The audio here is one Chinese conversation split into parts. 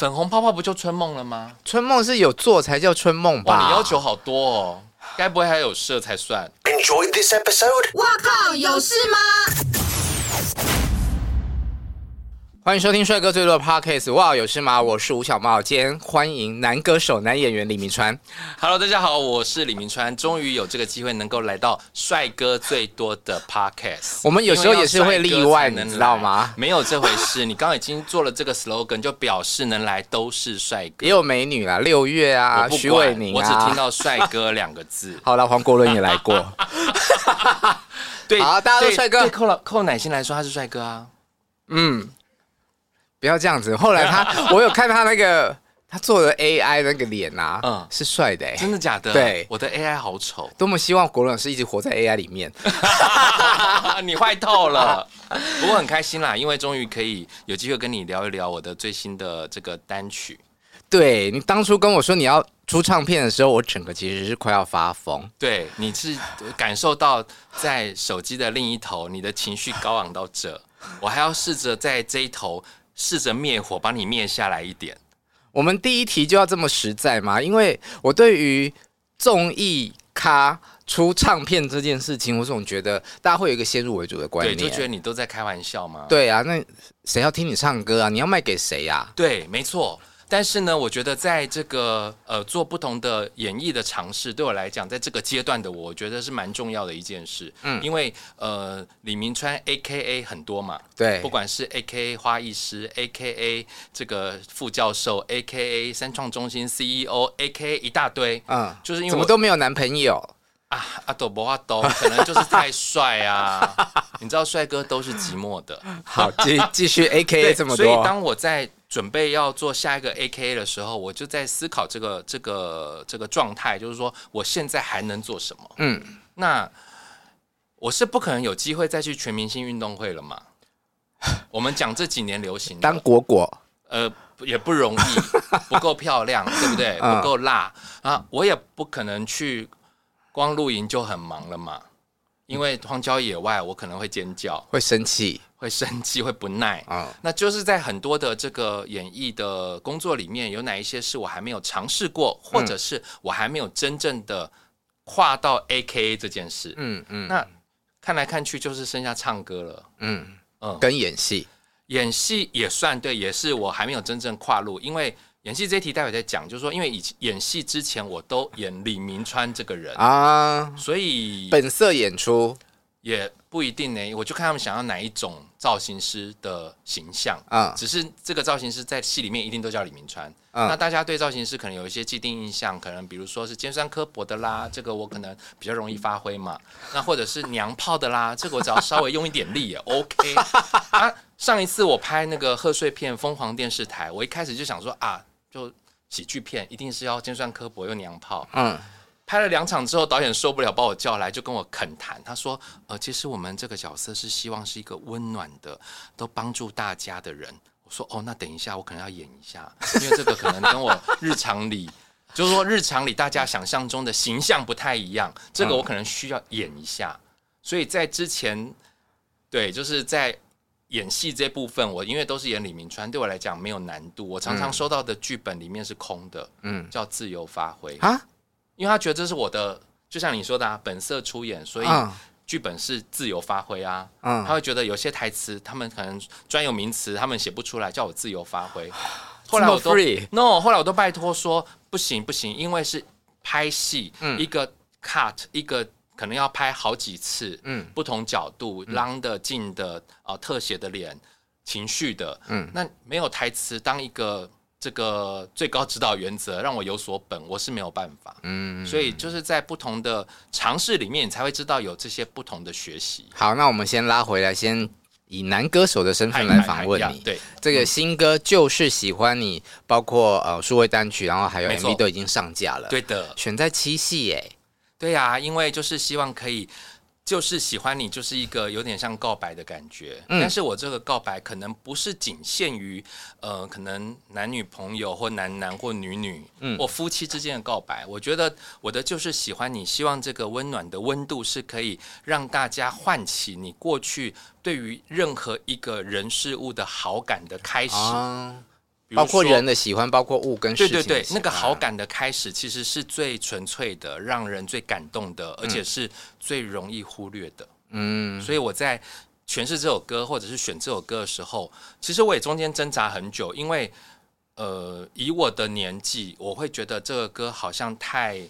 粉红泡泡不就春梦了吗？春梦是有做才叫春梦吧？你要求好多哦，该不会还有射才算？Enjoy this episode。哇靠，有事吗？欢迎收听帅哥最多的 Podcast。哇，有事吗？我是吴小茂，今天欢迎男歌手、男演员李明川。Hello，大家好，我是李明川，终于有这个机会能够来到帅哥最多的 Podcast。我们有时候也是会例外，你知道吗？没有这回事，你刚刚已经做了这个 slogan，就表示能来都是帅哥。也有美女啦，六月啊，徐伟宁啊，我只听到帅哥两个字。好了，黄国伦也来过。对，好，大家都帅哥。对寇老寇乃馨来说，他是帅哥啊。嗯。不要这样子。后来他，我有看他那个他做的 AI 那个脸啊，嗯，是帅的、欸，真的假的？对，我的 AI 好丑，多么希望国伦老师一直活在 AI 里面。你坏透了。不过很开心啦，因为终于可以有机会跟你聊一聊我的最新的这个单曲。对，你当初跟我说你要出唱片的时候，我整个其实是快要发疯。对，你是感受到在手机的另一头，你的情绪高昂到这，我还要试着在这一头。试着灭火，把你灭下来一点。我们第一题就要这么实在吗？因为我对于综艺咖出唱片这件事情，我总觉得大家会有一个先入为主的观念，对，就觉得你都在开玩笑吗？对啊，那谁要听你唱歌啊？你要卖给谁呀？对，没错。但是呢，我觉得在这个呃做不同的演绎的尝试，对我来讲，在这个阶段的我，我觉得是蛮重要的一件事。嗯，因为呃李明川 A K A 很多嘛，对，不管是 A K A 花艺师，A K A 这个副教授，A K A 三创中心 C E O，A K A 一大堆，嗯，就是因为怎么都没有男朋友啊，阿朵博阿都，可能就是太帅啊，你知道帅哥都是寂寞的。好，继继续 A K A 这么多，所以当我在。准备要做下一个 AKA 的时候，我就在思考这个这个这个状态，就是说我现在还能做什么？嗯，那我是不可能有机会再去全明星运动会了嘛？我们讲这几年流行当果果，呃，也不容易，不够漂亮，对不对？不够辣啊！我也不可能去光露营就很忙了嘛，因为荒郊野外，我可能会尖叫，会生气。会生气，会不耐。啊，那就是在很多的这个演艺的工作里面，有哪一些是我还没有尝试过，或者是我还没有真正的跨到 AKA 这件事？嗯嗯，那看来看去就是剩下唱歌了。嗯。嗯，跟演戏，演戏也算对，也是我还没有真正跨入，因为演戏这一题待会再讲，就是说，因为以演戏之前我都演李明川这个人啊，所以本色演出。也不一定呢，我就看他们想要哪一种造型师的形象啊。只是这个造型师在戏里面一定都叫李明川。嗯、那大家对造型师可能有一些既定印象，可能比如说是尖酸刻薄的啦，这个我可能比较容易发挥嘛。那或者是娘炮的啦，这个我只要稍微用一点力也 OK。啊，上一次我拍那个贺岁片《疯狂电视台》，我一开始就想说啊，就喜剧片一定是要尖酸刻薄又娘炮。嗯。拍了两场之后，导演受不了，把我叫来，就跟我恳谈。他说：“呃，其实我们这个角色是希望是一个温暖的，都帮助大家的人。”我说：“哦，那等一下，我可能要演一下，因为这个可能跟我日常里，就是说日常里大家想象中的形象不太一样，这个我可能需要演一下。所以在之前，对，就是在演戏这部分，我因为都是演李明川，对我来讲没有难度。我常常收到的剧本里面是空的，嗯，叫自由发挥啊。”因为他觉得这是我的，就像你说的啊，本色出演，所以剧本是自由发挥啊。嗯，他会觉得有些台词，他们可能专有名词，他们写不出来，叫我自由发挥。后来我都 no，后来我都拜托说不行不行，因为是拍戏，嗯，一个 cut 一个可能要拍好几次，嗯，不同角度，long 的近的呃，特写的脸，情绪的，嗯，那没有台词当一个。这个最高指导原则让我有所本，我是没有办法。嗯，所以就是在不同的尝试里面，你才会知道有这些不同的学习。好，那我们先拉回来，先以男歌手的身份来访问你。对，这个新歌就是喜欢你，包括呃数位单曲，然后还有 MV 都已经上架了。对的，选在七夕耶。对呀、啊，因为就是希望可以。就是喜欢你，就是一个有点像告白的感觉。嗯，但是我这个告白可能不是仅限于，呃，可能男女朋友或男男或女女，嗯，或夫妻之间的告白。我觉得我的就是喜欢你，希望这个温暖的温度是可以让大家唤起你过去对于任何一个人事物的好感的开始。啊包括人的喜欢，包括物跟事情。对对对，那个好感的开始，其实是最纯粹的，让人最感动的，而且是最容易忽略的。嗯，所以我在诠释这首歌或者是选这首歌的时候，其实我也中间挣扎很久，因为呃，以我的年纪，我会觉得这个歌好像太。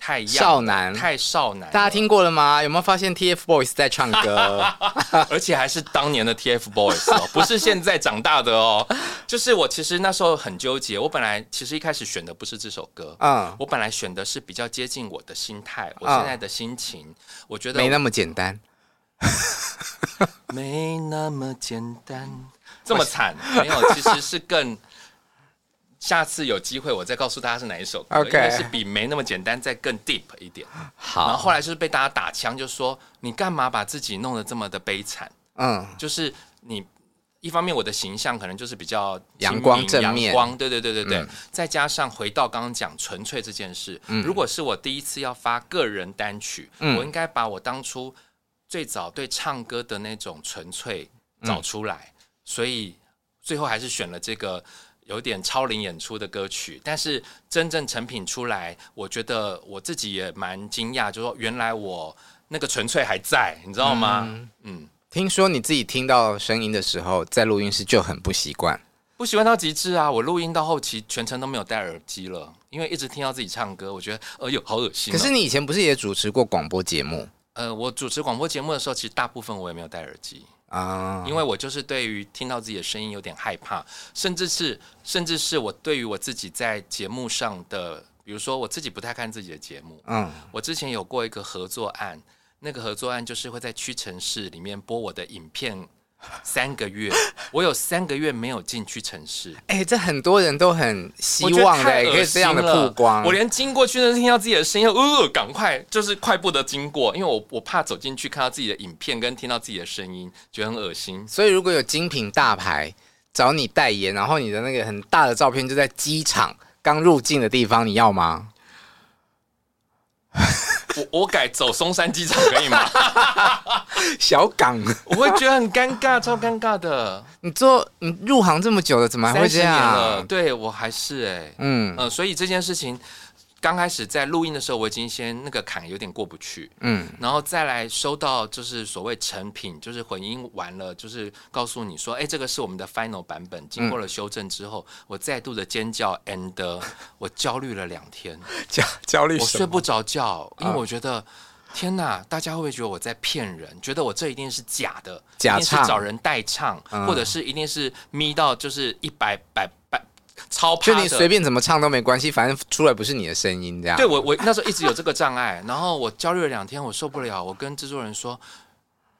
太少男，太少男，大家听过了吗？有没有发现 TFBOYS 在唱歌，而且还是当年的 TFBOYS 哦，不是现在长大的哦。就是我其实那时候很纠结，我本来其实一开始选的不是这首歌，嗯，我本来选的是比较接近我的心态，我现在的心情，嗯、我觉得没那么简单，没那么简单，这么惨，没有，其实是更。下次有机会我再告诉大家是哪一首歌该是比没那么简单再更 deep 一点。好，然后后来就是被大家打枪，就说你干嘛把自己弄得这么的悲惨？嗯，就是你一方面我的形象可能就是比较阳光正面，阳光，对对对对对，嗯、再加上回到刚刚讲纯粹这件事，嗯、如果是我第一次要发个人单曲，嗯、我应该把我当初最早对唱歌的那种纯粹找出来，嗯、所以最后还是选了这个。有点超龄演出的歌曲，但是真正成品出来，我觉得我自己也蛮惊讶，就是说原来我那个纯粹还在，你知道吗？嗯，嗯，听说你自己听到声音的时候，在录音室就很不习惯，不习惯到极致啊！我录音到后期全程都没有戴耳机了，因为一直听到自己唱歌，我觉得哎呦好恶心啊。可是你以前不是也主持过广播节目？呃，我主持广播节目的时候，其实大部分我也没有戴耳机。啊，因为我就是对于听到自己的声音有点害怕，甚至是甚至是我对于我自己在节目上的，比如说我自己不太看自己的节目。嗯，我之前有过一个合作案，那个合作案就是会在屈臣氏里面播我的影片。三个月，我有三个月没有进去城市。哎、欸，这很多人都很希望的，可以这样的曝光。我连经过屈臣氏听到自己的声音，呃，赶快就是快步的经过，因为我我怕走进去看到自己的影片跟听到自己的声音，觉得很恶心。所以如果有精品大牌找你代言，然后你的那个很大的照片就在机场刚入境的地方，你要吗？我我改走松山机场可以吗？小港，我会觉得很尴尬，超尴尬的。你做你入行这么久了，怎么还会这样？对我还是哎、欸，嗯嗯、呃，所以这件事情。刚开始在录音的时候，我已经先那个坎有点过不去，嗯，然后再来收到就是所谓成品，就是混音完了，就是告诉你说，哎，这个是我们的 final 版本，经过了修正之后，嗯、我再度的尖叫，and 我焦虑了两天，焦焦虑，我睡不着觉，因为我觉得，啊、天哪，大家会不会觉得我在骗人？觉得我这一定是假的，假唱，一定是找人代唱，嗯、或者是一定是咪到就是一百百百。超怕，就你随便怎么唱都没关系，反正出来不是你的声音，这样。对我，我那时候一直有这个障碍，然后我焦虑了两天，我受不了，我跟制作人说：“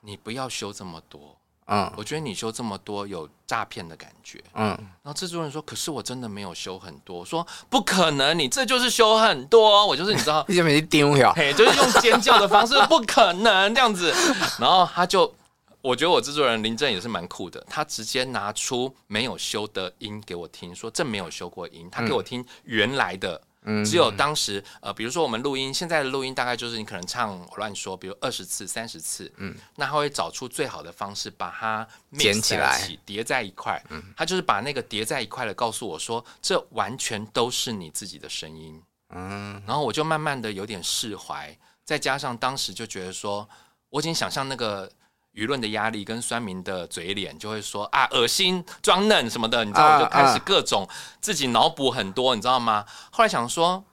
你不要修这么多，嗯，我觉得你修这么多有诈骗的感觉，嗯。”然后制作人说：“可是我真的没有修很多。”说：“不可能，你这就是修很多，我就是你知道，你没丢呀？嘿，就是用尖叫的方式，不可能这样子。”然后他就。我觉得我制作人林正也是蛮酷的，他直接拿出没有修的音给我听，说这没有修过音，他给我听原来的，嗯、只有当时呃，比如说我们录音，现在的录音大概就是你可能唱我乱说，比如二十次、三十次，嗯，那他会找出最好的方式把它捡起来、叠在一块，嗯，他就是把那个叠在一块的告诉我说，这完全都是你自己的声音，嗯，然后我就慢慢的有点释怀，再加上当时就觉得说，我已经想象那个。舆论的压力跟酸民的嘴脸，就会说啊，恶心、装嫩什么的，你知道，我就开始各种自己脑补很多，你知道吗？后来想说，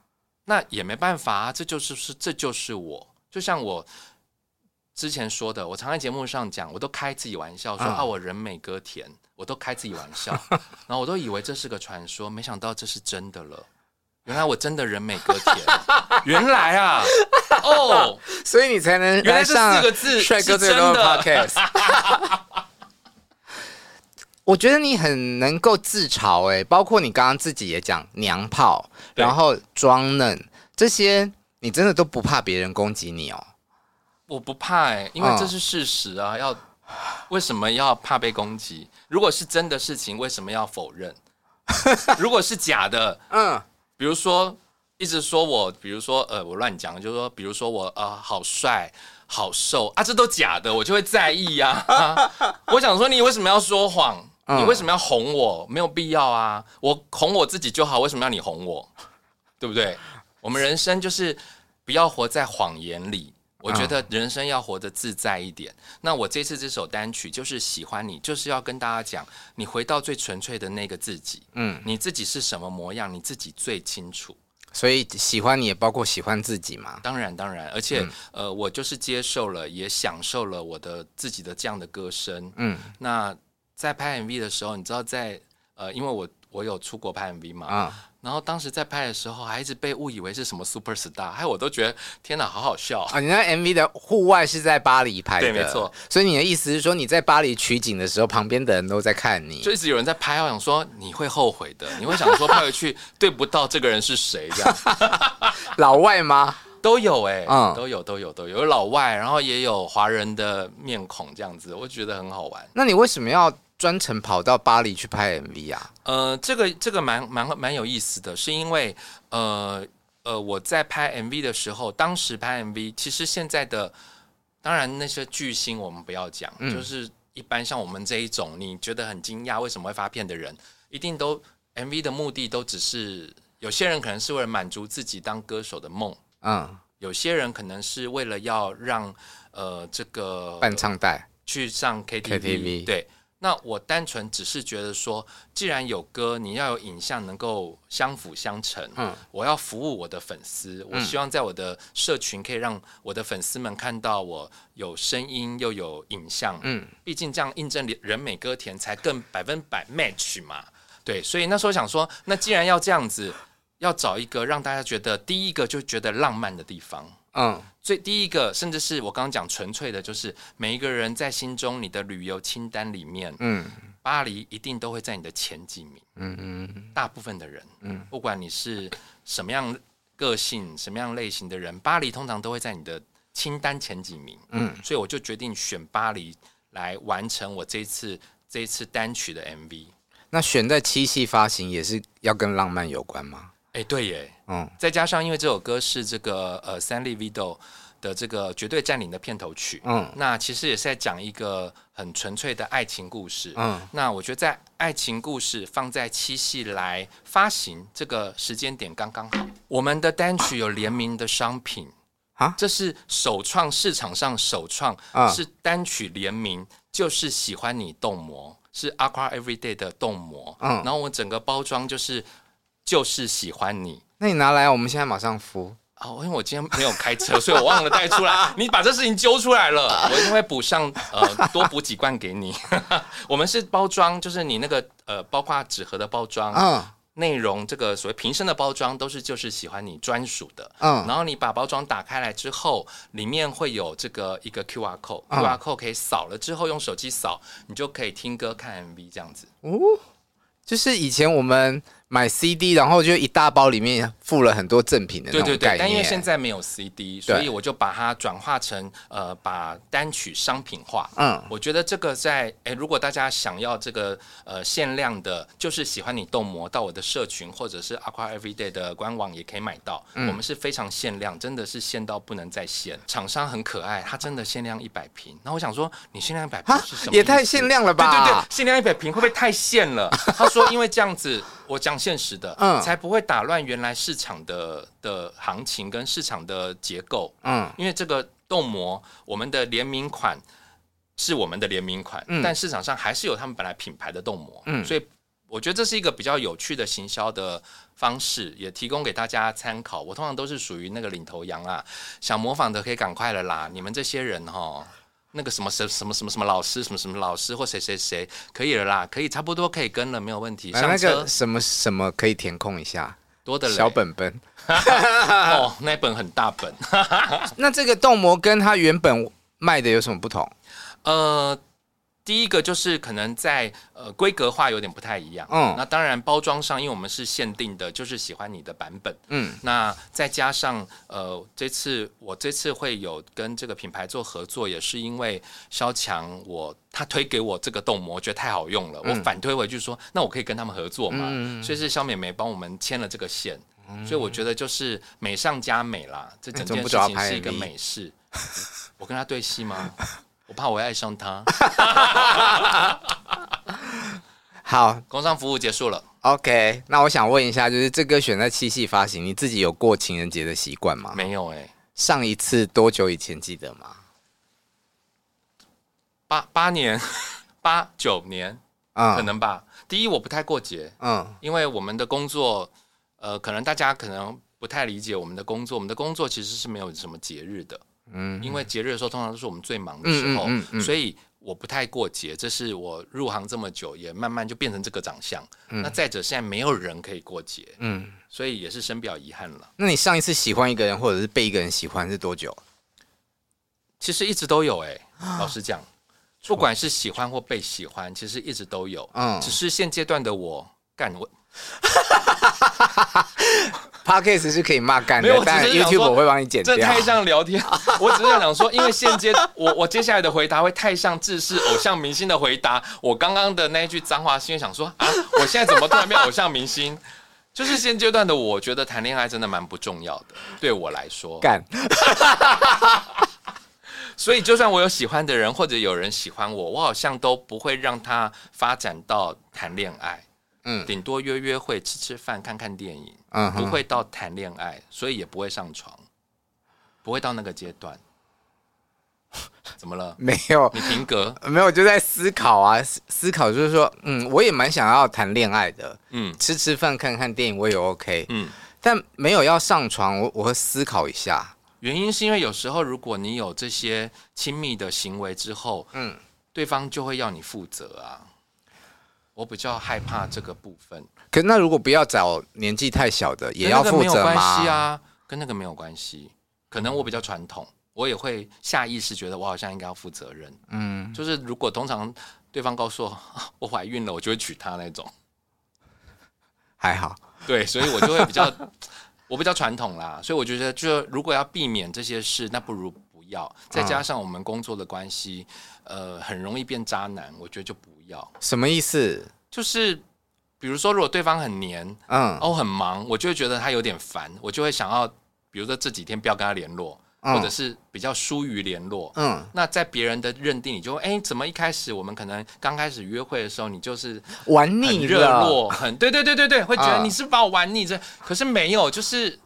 那也没办法啊，这就是是这就是我，就像我之前说的，我常在节目上讲，我都开自己玩笑说啊，我人美歌甜，我都开自己玩笑，然后我都以为这是个传说，没想到这是真的了。原来我真的人美歌甜，原来啊，哦，所以你才能原来这四个字帅哥最多的 podcast。我觉得你很能够自嘲哎，包括你刚刚自己也讲娘炮，然后装嫩这些，你真的都不怕别人攻击你哦？我不怕哎，因为这是事实啊。要为什么要怕被攻击？如果是真的事情，为什么要否认？如果是假的，嗯。比如说，一直说我，比如说，呃，我乱讲，就是说，比如说我，呃，好帅，好瘦啊，这都假的，我就会在意呀、啊啊。我想说，你为什么要说谎你为什么要哄我？没有必要啊，我哄我自己就好，为什么要你哄我？对不对？我们人生就是不要活在谎言里。我觉得人生要活得自在一点。那我这次这首单曲就是喜欢你，就是要跟大家讲，你回到最纯粹的那个自己。嗯，你自己是什么模样，你自己最清楚。所以喜欢你也包括喜欢自己嘛？当然，当然，而且、嗯、呃，我就是接受了，也享受了我的自己的这样的歌声。嗯，那在拍 MV 的时候，你知道在呃，因为我我有出国拍 MV 嘛。啊、嗯。然后当时在拍的时候，还一直被误以为是什么 super star，还有我都觉得天哪，好好笑啊！你那 MV 的户外是在巴黎拍的，对，没错。所以你的意思是说，你在巴黎取景的时候，旁边的人都在看你，就一直有人在拍。我想说，你会后悔的，你会想说拍回去对不到这个人是谁这样。老外吗？都有哎、欸，嗯，都有都有都有，有老外，然后也有华人的面孔这样子，我觉得很好玩。那你为什么要？专程跑到巴黎去拍 MV 啊？呃，这个这个蛮蛮蛮有意思的，是因为呃呃，我在拍 MV 的时候，当时拍 MV，其实现在的当然那些巨星我们不要讲，嗯、就是一般像我们这一种，你觉得很惊讶为什么会发片的人，一定都 MV 的目的都只是有些人可能是为了满足自己当歌手的梦，嗯，有些人可能是为了要让呃这个伴唱带去上 KTV, KTV 对。那我单纯只是觉得说，既然有歌，你要有影像能够相辅相成。嗯，我要服务我的粉丝，我希望在我的社群可以让我的粉丝们看到我有声音又有影像。嗯，毕竟这样印证人美歌甜才更百分百 match 嘛。对，所以那时候想说，那既然要这样子，要找一个让大家觉得第一个就觉得浪漫的地方。嗯，最第一个，甚至是我刚刚讲纯粹的，就是每一个人在心中你的旅游清单里面，嗯，巴黎一定都会在你的前几名，嗯嗯，大部分的人，嗯，不管你是什么样个性、什么样类型的人，巴黎通常都会在你的清单前几名，嗯，所以我就决定选巴黎来完成我这次这一次单曲的 MV。那选在七夕发行也是要跟浪漫有关吗？哎，对耶，嗯，再加上因为这首歌是这个呃，Stanley Vidal 的这个绝对占领的片头曲，嗯，那其实也是在讲一个很纯粹的爱情故事，嗯，那我觉得在爱情故事放在七夕来发行这个时间点刚刚好。我们的单曲有联名的商品啊，这是首创市场上首创，是单曲联名，就是喜欢你冻膜，是 Aqua Everyday 的冻膜，嗯，然后我整个包装就是。就是喜欢你，那你拿来，我们现在马上敷。哦，因为我今天没有开车，所以我忘了带出来。你把这事情揪出来了，我一定会补上，呃，多补几罐给你。我们是包装，就是你那个呃，包括纸盒的包装，嗯，内容这个所谓瓶身的包装都是就是喜欢你专属的，嗯，然后你把包装打开来之后，里面会有这个一个 QR code，QR code 可以扫了之后用手机扫，你就可以听歌看 MV 这样子。哦，就是以前我们。买 CD，然后就一大包里面附了很多赠品的那种概念。对对对，但因为现在没有 CD，所以我就把它转化成呃，把单曲商品化。嗯，我觉得这个在诶，如果大家想要这个呃限量的，就是喜欢你动模，到我的社群或者是 Aqua Everyday 的官网也可以买到。嗯，我们是非常限量，真的是限到不能再限。厂商很可爱，他真的限量一百瓶。那我想说，你限量一百瓶是什么？也太限量了吧？对对对，限量一百瓶会不会太限了？他说，因为这样子。我讲现实的，嗯，才不会打乱原来市场的的行情跟市场的结构，嗯，因为这个冻膜，我们的联名款是我们的联名款，嗯，但市场上还是有他们本来品牌的冻膜，嗯，所以我觉得这是一个比较有趣的行销的方式，也提供给大家参考。我通常都是属于那个领头羊啊，想模仿的可以赶快了啦，你们这些人哈。那个什么什什么什么什么老师什么什么老师或谁谁谁可以了啦，可以差不多可以跟了，没有问题。上车那个什么什么可以填空一下，多的小本本 哦，那本很大本。那这个冻膜跟它原本卖的有什么不同？呃。第一个就是可能在呃规格化有点不太一样，嗯，那当然包装上，因为我们是限定的，就是喜欢你的版本，嗯，那再加上呃这次我这次会有跟这个品牌做合作，也是因为肖强我他推给我这个冻膜，觉得太好用了，嗯、我反推回去说，那我可以跟他们合作嘛，嗯、所以是肖美眉帮我们牵了这个线，嗯、所以我觉得就是美上加美啦，这整件事情是一个美事，我跟他对戏吗？我怕我会爱上他。好，工商服务结束了。OK，那我想问一下，就是这歌选在七夕发行，你自己有过情人节的习惯吗？没有哎、欸。上一次多久以前记得吗？八八年，八九年，嗯，可能吧。第一，我不太过节，嗯，因为我们的工作，呃，可能大家可能不太理解我们的工作。我们的工作其实是没有什么节日的，嗯，因为节日的时候通常都是我们最忙的时候，嗯嗯嗯嗯、所以我不太过节。这是我入行这么久，也慢慢就变成这个长相。嗯、那再者，现在没有人可以过节，嗯。所以也是深表遗憾了。那你上一次喜欢一个人，或者是被一个人喜欢是多久？其实一直都有哎、欸，老实讲，不管是喜欢或被喜欢，其实一直都有。嗯，只是现阶段的我干我。Podcast 是可以骂干的，但 YouTube 我会帮你剪掉。这太像聊天，我只是想说，因为现阶我我接下来的回答会太像制式偶像明星的回答。我刚刚的那一句脏话，是因为想说啊，我现在怎么突然变偶像明星？就是现阶段的，我觉得谈恋爱真的蛮不重要的，对我来说。干。所以，就算我有喜欢的人，或者有人喜欢我，我好像都不会让他发展到谈恋爱。嗯。顶多约约会、吃吃饭、看看电影。嗯。不会到谈恋爱，所以也不会上床，不会到那个阶段。怎么了？没有，你停格？没有，就在思考啊，思考就是说，嗯，我也蛮想要谈恋爱的，嗯，吃吃饭、看看电影我也 OK，嗯，但没有要上床，我我会思考一下。原因是因为有时候如果你有这些亲密的行为之后，嗯，对方就会要你负责啊。我比较害怕这个部分。可那如果不要找年纪太小的，也要负责吗？系啊，跟那个没有关系。可能我比较传统。我也会下意识觉得我好像应该要负责任，嗯，就是如果通常对方告诉我我怀孕了，我就会娶她那种，还好，对，所以我就会比较 我比较传统啦，所以我觉得就如果要避免这些事，那不如不要，再加上我们工作的关系，呃，很容易变渣男，我觉得就不要。什么意思？就是比如说，如果对方很黏，嗯，哦，很忙，我就会觉得他有点烦，我就会想要，比如说这几天不要跟他联络。或者是比较疏于联络，嗯，那在别人的认定，你就哎，怎么一开始我们可能刚开始约会的时候，你就是玩腻热络，很对对对对对，会觉得你是把我玩腻这，可是没有，就是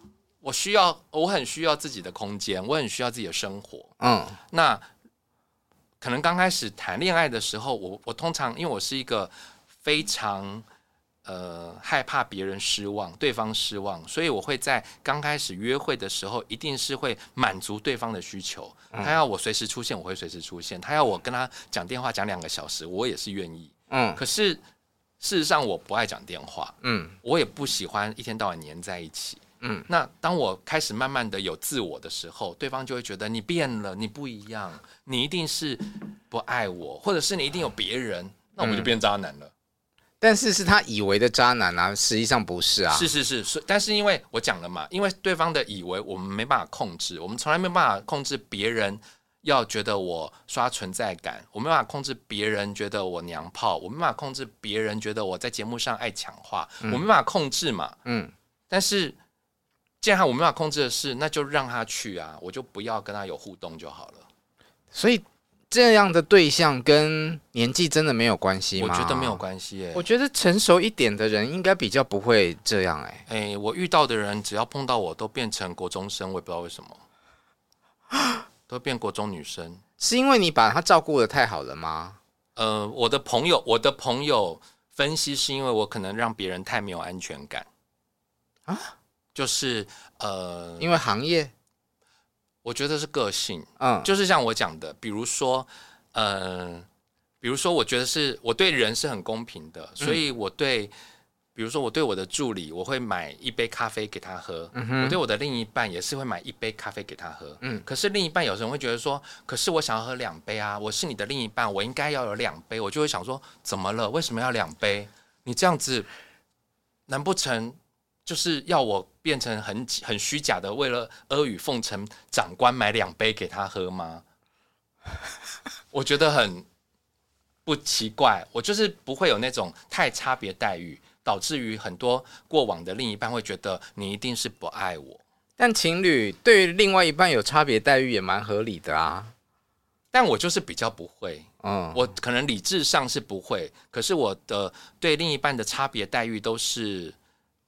我需要，我很需要自己的空间，我很需要自己的生活，嗯，那可能刚开始谈恋爱的时候，我我通常因为我是一个非常。呃，害怕别人失望，对方失望，所以我会在刚开始约会的时候，一定是会满足对方的需求。嗯、他要我随时出现，我会随时出现；他要我跟他讲电话讲两个小时，我也是愿意。嗯，可是事实上我不爱讲电话，嗯，我也不喜欢一天到晚黏在一起。嗯，那当我开始慢慢的有自我的时候，对方就会觉得你变了，你不一样，你一定是不爱我，或者是你一定有别人，那我们就变渣男了。但是是他以为的渣男啊，实际上不是啊。是是是，是，但是因为我讲了嘛，因为对方的以为我们没办法控制，我们从来没办法控制别人要觉得我刷存在感，我没办法控制别人觉得我娘炮，我没办法控制别人觉得我在节目上爱抢话，嗯、我没办法控制嘛。嗯。但是既然我没办法控制的事，那就让他去啊，我就不要跟他有互动就好了。所以。这样的对象跟年纪真的没有关系吗？我觉得没有关系耶。我觉得成熟一点的人应该比较不会这样哎。哎，我遇到的人只要碰到我都变成国中生，我也不知道为什么，都变国中女生。是因为你把他照顾的太好了吗？呃，我的朋友，我的朋友分析是因为我可能让别人太没有安全感啊，就是呃，因为行业。我觉得是个性，嗯，就是像我讲的，比如说，呃，比如说，我觉得是我对人是很公平的，所以我对，比如说我对我的助理，我会买一杯咖啡给他喝，嗯哼，我对我的另一半也是会买一杯咖啡给他喝，嗯，可是另一半有时候会觉得说，可是我想要喝两杯啊，我是你的另一半，我应该要有两杯，我就会想说，怎么了？为什么要两杯？你这样子，难不成？就是要我变成很很虚假的，为了阿谀奉承长官买两杯给他喝吗？我觉得很不奇怪，我就是不会有那种太差别待遇，导致于很多过往的另一半会觉得你一定是不爱我。但情侣对另外一半有差别待遇也蛮合理的啊。但我就是比较不会，嗯，我可能理智上是不会，可是我的对另一半的差别待遇都是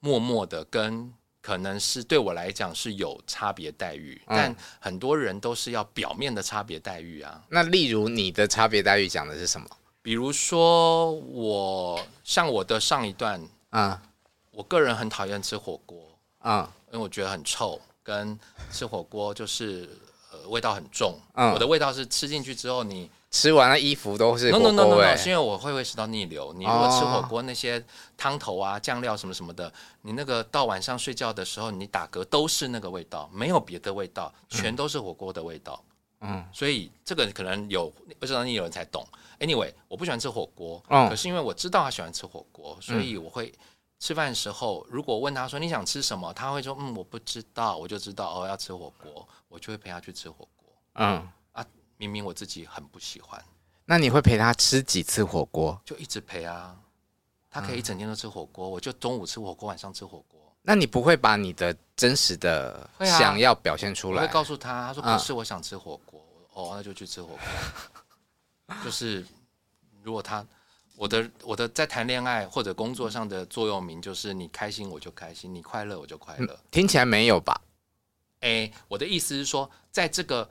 默默的，跟可能是对我来讲是有差别待遇，嗯、但很多人都是要表面的差别待遇啊。那例如你的差别待遇讲的是什么？比如说我像我的上一段啊，嗯、我个人很讨厌吃火锅啊，嗯、因为我觉得很臭，跟吃火锅就是呃味道很重。嗯、我的味道是吃进去之后你吃完了衣服都是火锅味。No no no no no，是因为我会会吃到逆流。你如果吃火锅那些汤头啊、酱料什么什么的，你那个到晚上睡觉的时候你打嗝都是那个味道，没有别的味道，全都是火锅的味道。嗯，所以这个可能有不知道逆流人才懂。Anyway，我不喜欢吃火锅，嗯、可是因为我知道他喜欢吃火锅，所以我会吃饭的时候，如果问他说你想吃什么，他会说嗯我不知道，我就知道哦要吃火锅，我就会陪他去吃火锅。嗯啊，明明我自己很不喜欢，那你会陪他吃几次火锅？就一直陪啊，他可以一整天都吃火锅，我就中午吃火锅，晚上吃火锅。那你不会把你的真实的想要表现出来？我会告诉他，他说不是，我想吃火锅，嗯、哦，那就去吃火锅。就是，如果他，我的我的在谈恋爱或者工作上的座右铭就是你开心我就开心，你快乐我就快乐。嗯，听起来没有吧？诶，我的意思是说，在这个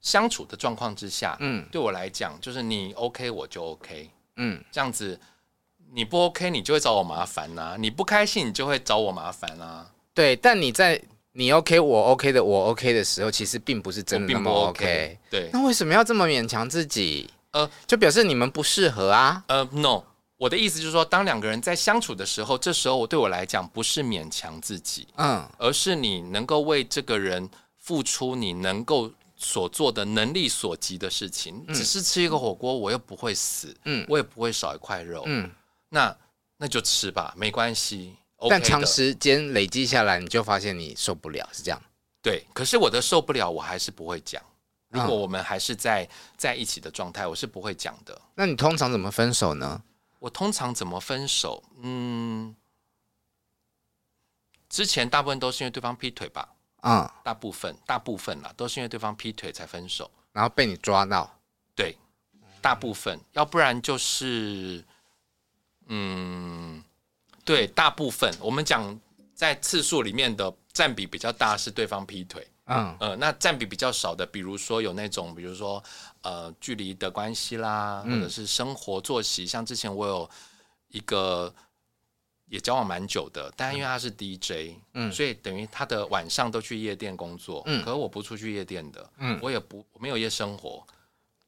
相处的状况之下，嗯，对我来讲，就是你 OK 我就 OK，嗯，这样子你不 OK 你就会找我麻烦呐，你不开心你就会找我麻烦啊。对，但你在。你 OK，我 OK 的，我 OK 的时候，其实并不是真的那么 OK。对，那为什么要这么勉强自己？呃，就表示你们不适合啊？呃，No，我的意思就是说，当两个人在相处的时候，这时候我对我来讲不是勉强自己，嗯，而是你能够为这个人付出你能够所做的能力所及的事情。嗯，只是吃一个火锅，我又不会死，嗯，我也不会少一块肉，嗯，那那就吃吧，没关系。但长时间累积下来，你就发现你受不了，是这样。对，可是我的受不了，我还是不会讲。如果我们还是在在一起的状态，我是不会讲的。那你通常怎么分手呢？我通常怎么分手？嗯，之前大部分都是因为对方劈腿吧。嗯，大部分大部分啦，都是因为对方劈腿才分手，然后被你抓到。对，大部分，要不然就是，嗯。对，大部分。我们讲在次数里面的占比比较大是对方劈腿，嗯。呃，那占比比较少的，比如说有那种，比如说呃距离的关系啦，或者是生活作息，嗯、像之前我有一个也交往蛮久的，但因为他是 DJ，嗯，所以等于他的晚上都去夜店工作，嗯，可是我不出去夜店的，嗯，我也不我没有夜生活，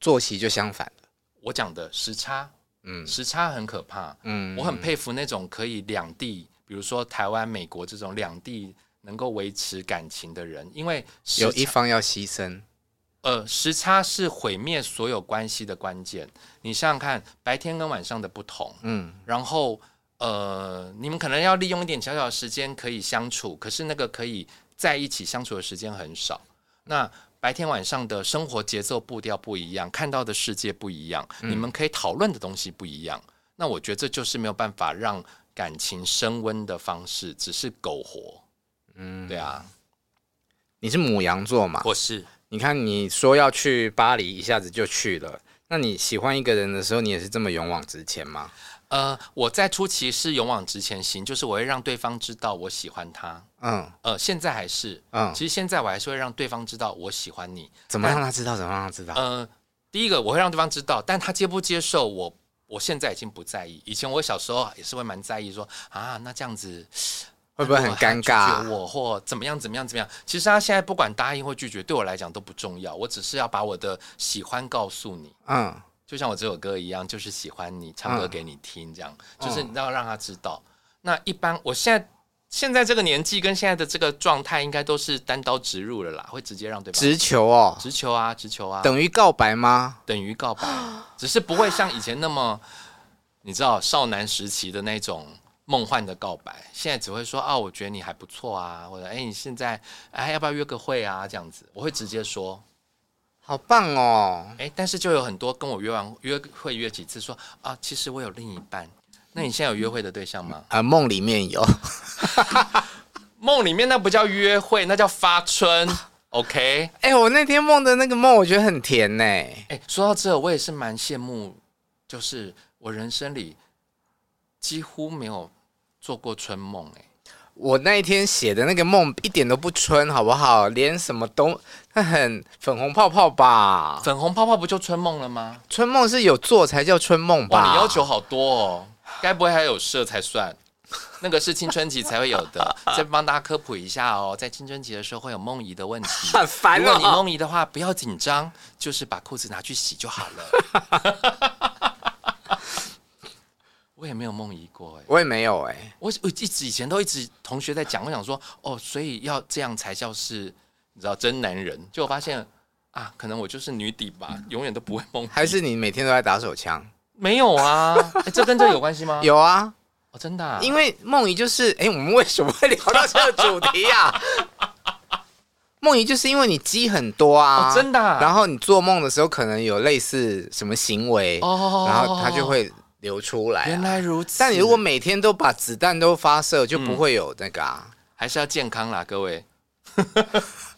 作息就相反了，我讲的时差。嗯，时差很可怕。嗯，我很佩服那种可以两地，比如说台湾、美国这种两地能够维持感情的人，因为有一方要牺牲。呃，时差是毁灭所有关系的关键。你想想看，白天跟晚上的不同。嗯，然后呃，你们可能要利用一点小小的时间可以相处，可是那个可以在一起相处的时间很少。那白天晚上的生活节奏步调不一样，看到的世界不一样，嗯、你们可以讨论的东西不一样。那我觉得这就是没有办法让感情升温的方式，只是苟活。嗯，对啊。你是母羊座嘛？我是。你看你说要去巴黎，一下子就去了。那你喜欢一个人的时候，你也是这么勇往直前吗？呃，我在初期是勇往直前型，就是我会让对方知道我喜欢他。嗯，呃，现在还是，嗯，其实现在我还是会让对方知道我喜欢你。怎么让他知道？怎么让他知道？呃，第一个我会让对方知道，但他接不接受我，我现在已经不在意。以前我小时候也是会蛮在意说，说啊，那这样子会不会很尴尬？我或怎么样怎么样怎么样？其实他现在不管答应或拒绝，对我来讲都不重要。我只是要把我的喜欢告诉你。嗯。就像我这首歌一样，就是喜欢你唱歌给你听，这样、嗯、就是你要让他知道。嗯、那一般我现在现在这个年纪跟现在的这个状态，应该都是单刀直入了啦，会直接让对方直球哦，直球啊，直球啊，等于告白吗？等于告白，只是不会像以前那么你知道少男时期的那种梦幻的告白。现在只会说啊，我觉得你还不错啊，或者哎，你现在哎要不要约个会啊？这样子我会直接说。好棒哦！哎，但是就有很多跟我约完约会约几次说啊，其实我有另一半。那你现在有约会的对象吗？啊，梦里面有。梦里面那不叫约会，那叫发春。OK，哎、欸，我那天梦的那个梦，我觉得很甜呢。哎、欸，说到这，我也是蛮羡慕，就是我人生里几乎没有做过春梦。哎，我那一天写的那个梦一点都不春，好不好？连什么都，它很粉红泡泡吧？粉红泡泡不就春梦了吗？春梦是有做才叫春梦吧？哇，你要求好多哦，该不会还有射才算？那个是青春期才会有的，再帮大家科普一下哦。在青春期的时候会有梦遗的问题，很 烦哦。如果你梦遗的话，不要紧张，就是把裤子拿去洗就好了。我也没有梦遗过哎，我也没有哎，我我一直以前都一直同学在讲，我想说哦，所以要这样才叫是，你知道真男人。就我发现啊，可能我就是女底吧，永远都不会梦遗。还是你每天都在打手枪？没有啊，欸，这跟这有关系吗？有啊。哦，真的、啊，因为梦怡就是，哎、欸，我们为什么会聊到这个主题啊？梦怡就是因为你积很多啊，哦、真的、啊。然后你做梦的时候可能有类似什么行为，哦、然后它就会流出来、啊。原来如此。但你如果每天都把子弹都发射，就不会有那个啊。嗯、还是要健康啦，各位。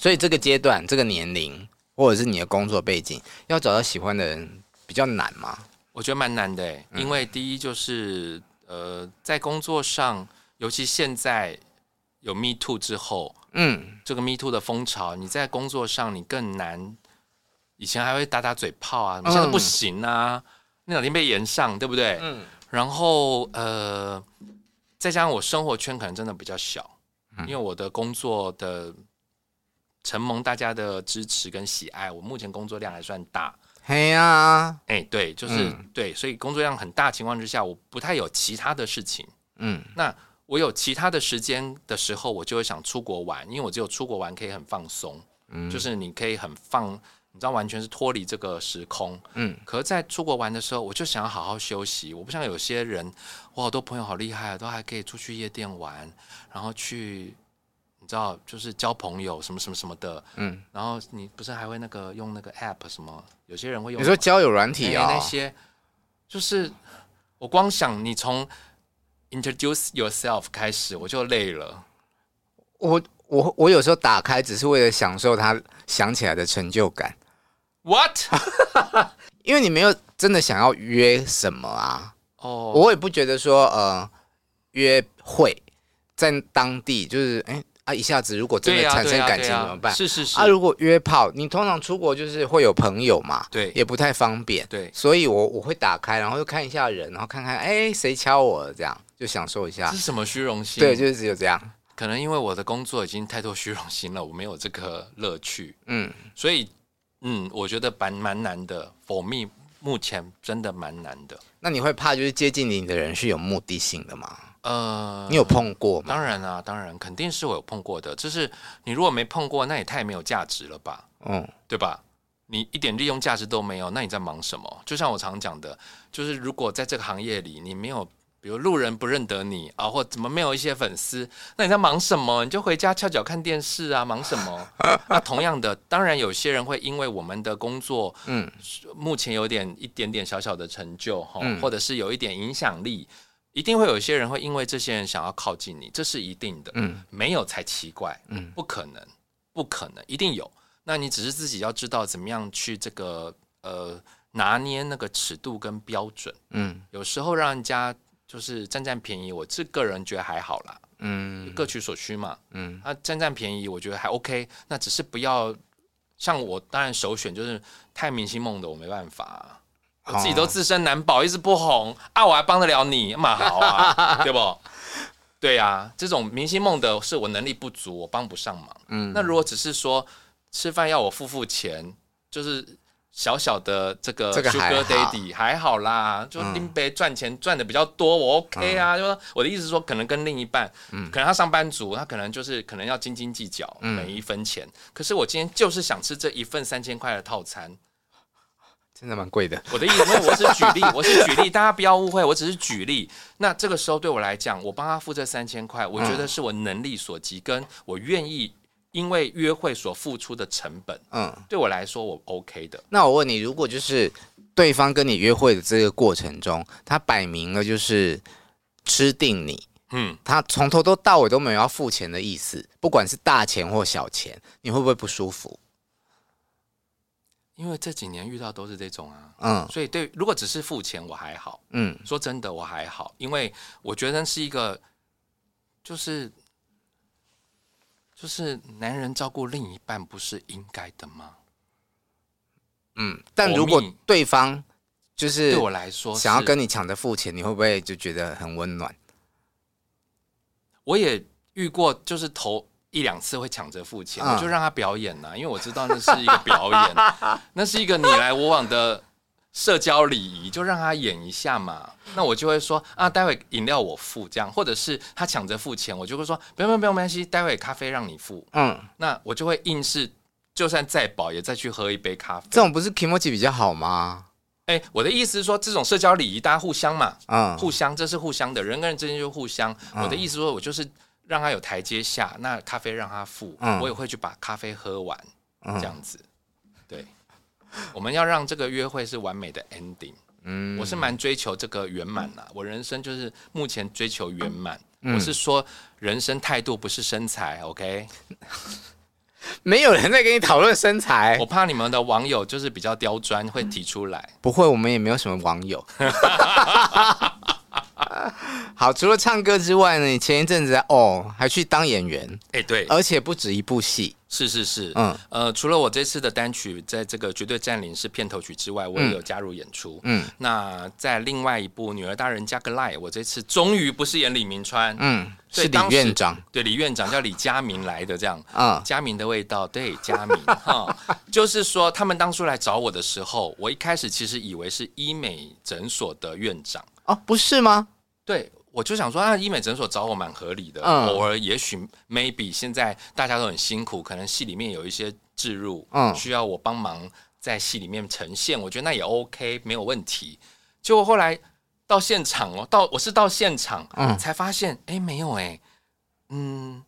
所以这个阶段、这个年龄，或者是你的工作背景，要找到喜欢的人比较难吗？我觉得蛮难的，因为第一就是呃，在工作上，尤其现在有 Me Too 之后，嗯，这个 Me Too 的风潮，你在工作上你更难。以前还会打打嘴炮啊，你现在不行啊，那两天被延上，对不对？嗯。然后呃，再加上我生活圈可能真的比较小，因为我的工作的承蒙大家的支持跟喜爱，我目前工作量还算大。嘿呀，哎，对，就是、嗯、对，所以工作量很大情况之下，我不太有其他的事情。嗯，那我有其他的时间的时候，我就会想出国玩，因为我只有出国玩可以很放松。嗯，就是你可以很放，你知道，完全是脱离这个时空。嗯，可是在出国玩的时候，我就想要好好休息。我不像有些人，我好多朋友好厉害啊，都还可以出去夜店玩，然后去。你知道，就是交朋友什么什么什么的，嗯，然后你不是还会那个用那个 app 什么？有些人会用，你说交友软体啊、哦？那些就是我光想你从 introduce yourself 开始，我就累了。我我我有时候打开只是为了享受他想起来的成就感。What？因为你没有真的想要约什么啊？哦，oh. 我也不觉得说呃约会在当地就是哎。啊！一下子如果真的产生感情怎么办？是是是。啊，如果约炮，你通常出国就是会有朋友嘛，对，也不太方便，对。所以我我会打开，然后又看一下人，然后看看哎谁敲我，这样就享受一下。这是什么虚荣心？对，就是只有这样。可能因为我的工作已经太多虚荣心了，我没有这个乐趣。嗯，所以嗯，我觉得蛮蛮难的。For me，目前真的蛮难的。那你会怕就是接近你的人是有目的性的吗？呃，你有碰过吗？当然啊，当然肯定是我有碰过的。就是你如果没碰过，那也太没有价值了吧？嗯，对吧？你一点利用价值都没有，那你在忙什么？就像我常讲的，就是如果在这个行业里，你没有，比如路人不认得你啊，或怎么没有一些粉丝，那你在忙什么？你就回家翘脚看电视啊，忙什么？那同样的，当然有些人会因为我们的工作，嗯，目前有点一点点小小的成就哈，嗯、或者是有一点影响力。一定会有一些人会因为这些人想要靠近你，这是一定的。嗯，没有才奇怪。嗯，不可能，不可能，一定有。那你只是自己要知道怎么样去这个呃拿捏那个尺度跟标准。嗯，有时候让人家就是占占便宜，我这个人觉得还好啦。嗯，各取所需嘛。嗯，那占占便宜，我觉得还 OK。那只是不要像我，当然首选就是太明星梦的，我没办法。我自己都自身难保，一直不红啊，我还帮得了你，嘛好啊，对不？对呀、啊，这种明星梦的是我能力不足，我帮不上忙。嗯，那如果只是说吃饭要我付付钱，就是小小的这个 Sugar Daddy 还好啦，就林北赚钱赚的比较多，我 OK 啊。嗯、就说我的意思是说，可能跟另一半，嗯，可能他上班族，他可能就是可能要斤斤计较每一分钱。嗯、可是我今天就是想吃这一份三千块的套餐。真的蛮贵的。我的意思，因为我是举例，我是举例，大家不要误会，我只是举例。那这个时候对我来讲，我帮他付这三千块，我觉得是我能力所及，跟我愿意因为约会所付出的成本。嗯，对我来说，我 OK 的。那我问你，如果就是对方跟你约会的这个过程中，他摆明了就是吃定你，嗯，他从头都到尾都没有要付钱的意思，不管是大钱或小钱，你会不会不舒服？因为这几年遇到都是这种啊，嗯，所以对，如果只是付钱我还好，嗯，说真的我还好，因为我觉得是一个，就是就是男人照顾另一半不是应该的吗？嗯，但如果对方就是对我来说想要跟你抢着付钱，你会不会就觉得很温暖？我也遇过，就是头。一两次会抢着付钱，我就让他表演呐，因为我知道那是一个表演，那是一个你来我往的社交礼仪，就让他演一下嘛。那我就会说啊，待会饮料我付，这样，或者是他抢着付钱，我就会说不用不用不用，没关系，待会咖啡让你付。嗯，那我就会硬是，就算再饱也再去喝一杯咖啡。这种不是 kimochi 比较好吗？哎，我的意思是说，这种社交礼仪大家互相嘛，嗯，互相，这是互相的，人跟人之间就互相。我的意思说，我就是。让他有台阶下，那咖啡让他付，嗯、我也会去把咖啡喝完，嗯、这样子。对，我们要让这个约会是完美的 ending。嗯，我是蛮追求这个圆满的，我人生就是目前追求圆满。嗯、我是说，人生态度不是身材，OK？没有人在跟你讨论身材，我怕你们的网友就是比较刁钻，会提出来。不会，我们也没有什么网友。好，除了唱歌之外呢，你前一阵子哦还去当演员，哎、欸、对，而且不止一部戏，是是是，嗯。呃，除了我这次的单曲在这个绝对占领是片头曲之外，我也有加入演出，嗯，那在另外一部《女儿大人加个赖》，我这次终于不是演李明川，嗯，是李院长，对，李院长叫李佳明来的这样，啊、嗯，佳明的味道，对，佳明 哈，就是说他们当初来找我的时候，我一开始其实以为是医美诊所的院长，哦，不是吗？对，我就想说，啊，医美诊所找我蛮合理的。嗯、偶尔也许 maybe 现在大家都很辛苦，可能戏里面有一些置入，嗯，需要我帮忙在戏里面呈现，我觉得那也 OK，没有问题。结果后来到现场哦，到我是到现场，嗯，才发现，哎，没有哎，嗯，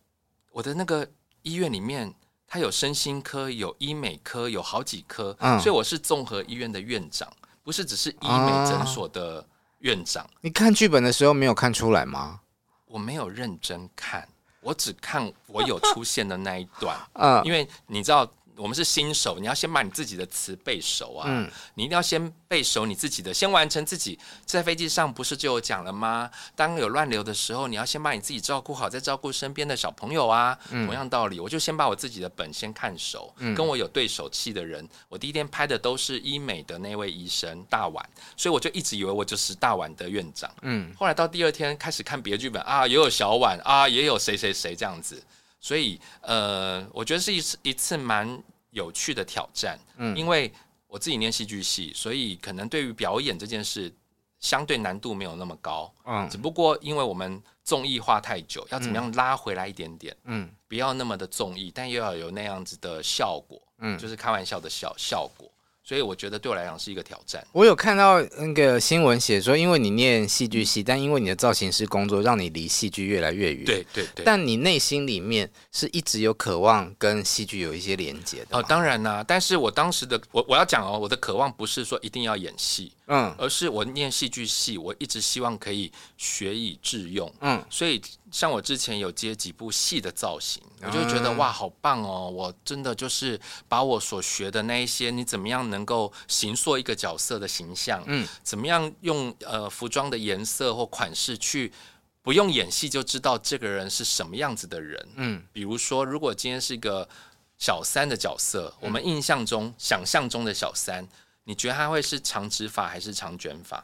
我的那个医院里面，它有身心科，有医美科，有好几科，嗯，所以我是综合医院的院长，不是只是医美诊所的。嗯院长，你看剧本的时候没有看出来吗？我没有认真看，我只看我有出现的那一段。嗯，因为你知道。我们是新手，你要先把你自己的词背熟啊！嗯，你一定要先背熟你自己的，先完成自己。在飞机上不是就有讲了吗？当有乱流的时候，你要先把你自己照顾好，再照顾身边的小朋友啊。嗯，同样道理，我就先把我自己的本先看熟。嗯，跟我有对手戏的人，我第一天拍的都是医美的那位医生大碗，所以我就一直以为我就是大碗的院长。嗯，后来到第二天开始看别的剧本啊，也有小碗啊，也有谁谁谁这样子。所以，呃，我觉得是一次一次蛮有趣的挑战。嗯，因为我自己念戏剧系，所以可能对于表演这件事相对难度没有那么高。嗯，只不过因为我们综艺化太久，要怎么样拉回来一点点？嗯，不要那么的综艺，但又要有那样子的效果。嗯，就是开玩笑的效效果。所以我觉得对我来讲是一个挑战。我有看到那个新闻写说，因为你念戏剧系，但因为你的造型师工作，让你离戏剧越来越远。对对对。但你内心里面是一直有渴望跟戏剧有一些连接的。哦，当然啦。但是我当时的我我要讲哦，我的渴望不是说一定要演戏，嗯，而是我念戏剧系，我一直希望可以学以致用，嗯，所以。像我之前有接几部戏的造型，我就觉得哇，好棒哦！我真的就是把我所学的那一些，你怎么样能够形塑一个角色的形象？嗯，怎么样用呃服装的颜色或款式去不用演戏就知道这个人是什么样子的人？嗯，比如说，如果今天是一个小三的角色，我们印象中、想象中的小三，你觉得他会是长直发还是长卷发？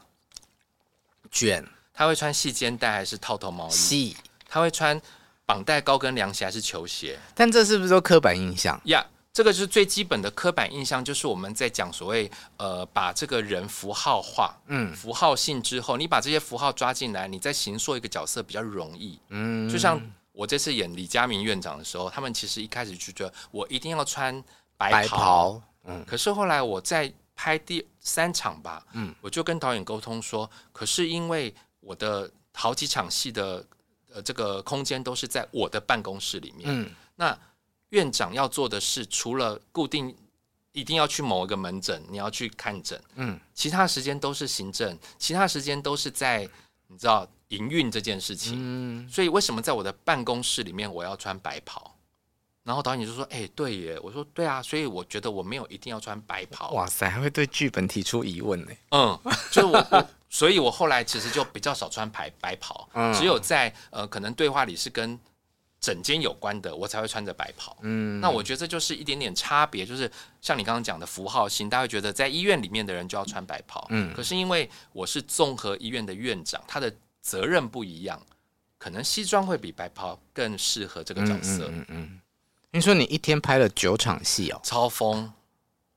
卷。他会穿细肩带还是套头毛衣？细他会穿绑带高跟凉鞋还是球鞋？但这是不是都刻板印象呀？Yeah, 这个就是最基本的刻板印象，就是我们在讲所谓呃，把这个人符号化，嗯，符号性之后，你把这些符号抓进来，你再形塑一个角色比较容易。嗯，就像我这次演李佳明院长的时候，他们其实一开始就觉得我一定要穿白袍，白袍嗯，可是后来我在拍第三场吧，嗯，我就跟导演沟通说，可是因为我的好几场戏的。呃，这个空间都是在我的办公室里面。嗯，那院长要做的是，除了固定一定要去某一个门诊，你要去看诊，嗯，其他时间都是行政，其他时间都是在你知道营运这件事情。嗯，所以为什么在我的办公室里面我要穿白袍？然后导演就说：“哎、欸，对耶。”我说：“对啊。”所以我觉得我没有一定要穿白袍。哇塞，还会对剧本提出疑问呢。嗯，就是我，我，所以我后来其实就比较少穿白白袍，嗯、只有在呃可能对话里是跟整间有关的，我才会穿着白袍。嗯，那我觉得这就是一点点差别，就是像你刚刚讲的符号性，大家会觉得在医院里面的人就要穿白袍。嗯，可是因为我是综合医院的院长，他的责任不一样，可能西装会比白袍更适合这个角色。嗯嗯，嗯，嗯。听说你一天拍了九场戏哦，超疯，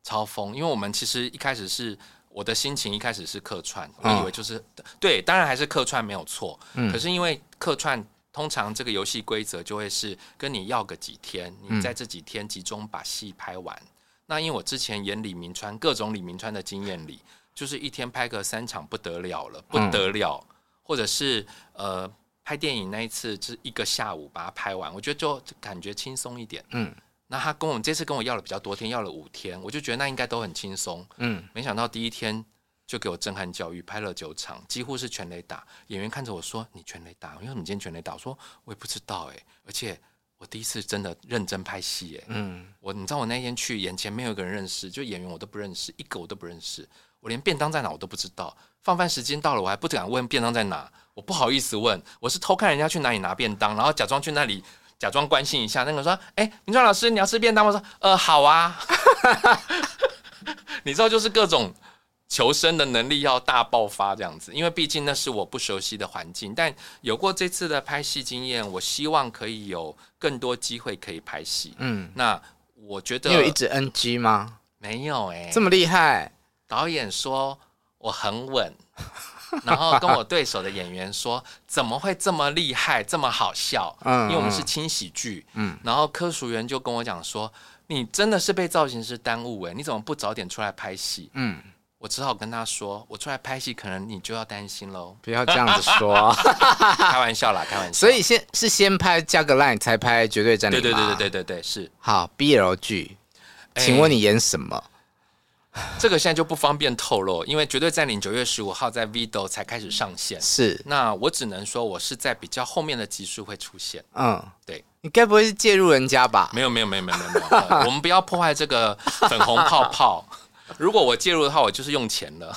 超疯！因为我们其实一开始是我的心情，一开始是客串，我以为就是、哦、对，当然还是客串没有错。嗯、可是因为客串，通常这个游戏规则就会是跟你要个几天，你在这几天集中把戏拍完。嗯、那因为我之前演李明川各种李明川的经验里，就是一天拍个三场不得了了，不得了，嗯、或者是呃。拍电影那一次就是一个下午把它拍完，我觉得就感觉轻松一点。嗯，那他跟我这次跟我要了比较多天，要了五天，我就觉得那应该都很轻松。嗯，没想到第一天就给我震撼教育，拍了九场，几乎是全垒打。演员看着我说：“你全垒打？因为你今天全垒打？”我说：“我也不知道哎，而且我第一次真的认真拍戏哎。”嗯，我你知道我那天去眼前没有一个人认识，就演员我都不认识，一个我都不认识。我连便当在哪我都不知道，放饭时间到了，我还不敢问便当在哪，我不好意思问，我是偷看人家去哪里拿便当，然后假装去那里假装关心一下。那个说：“哎，林川老师，你要吃便当吗？”我说：“呃，好啊。”你知道，就是各种求生的能力要大爆发这样子，因为毕竟那是我不熟悉的环境。但有过这次的拍戏经验，我希望可以有更多机会可以拍戏。嗯，那我觉得你有一直 NG 吗？没有哎、欸，这么厉害。导演说我很稳，然后跟我对手的演员说 怎么会这么厉害，这么好笑？嗯，因为我们是轻喜剧。嗯，然后科属员就跟我讲说，你真的是被造型师耽误哎，你怎么不早点出来拍戏？嗯，我只好跟他说，我出来拍戏，可能你就要担心喽。不要这样子说，开玩笑啦，开玩笑。所以先是先拍加个 line 才拍绝对战力。对对对对对对对，是。好，BL 剧，请问你演什么？欸 这个现在就不方便透露，因为《绝对占领》九月十五号在 Vido 才开始上线。是，那我只能说，我是在比较后面的集数会出现。嗯，对，你该不会是介入人家吧？没有，没有，没有，没有，没有，我们不要破坏这个粉红泡泡。如果我介入的话，我就是用钱了。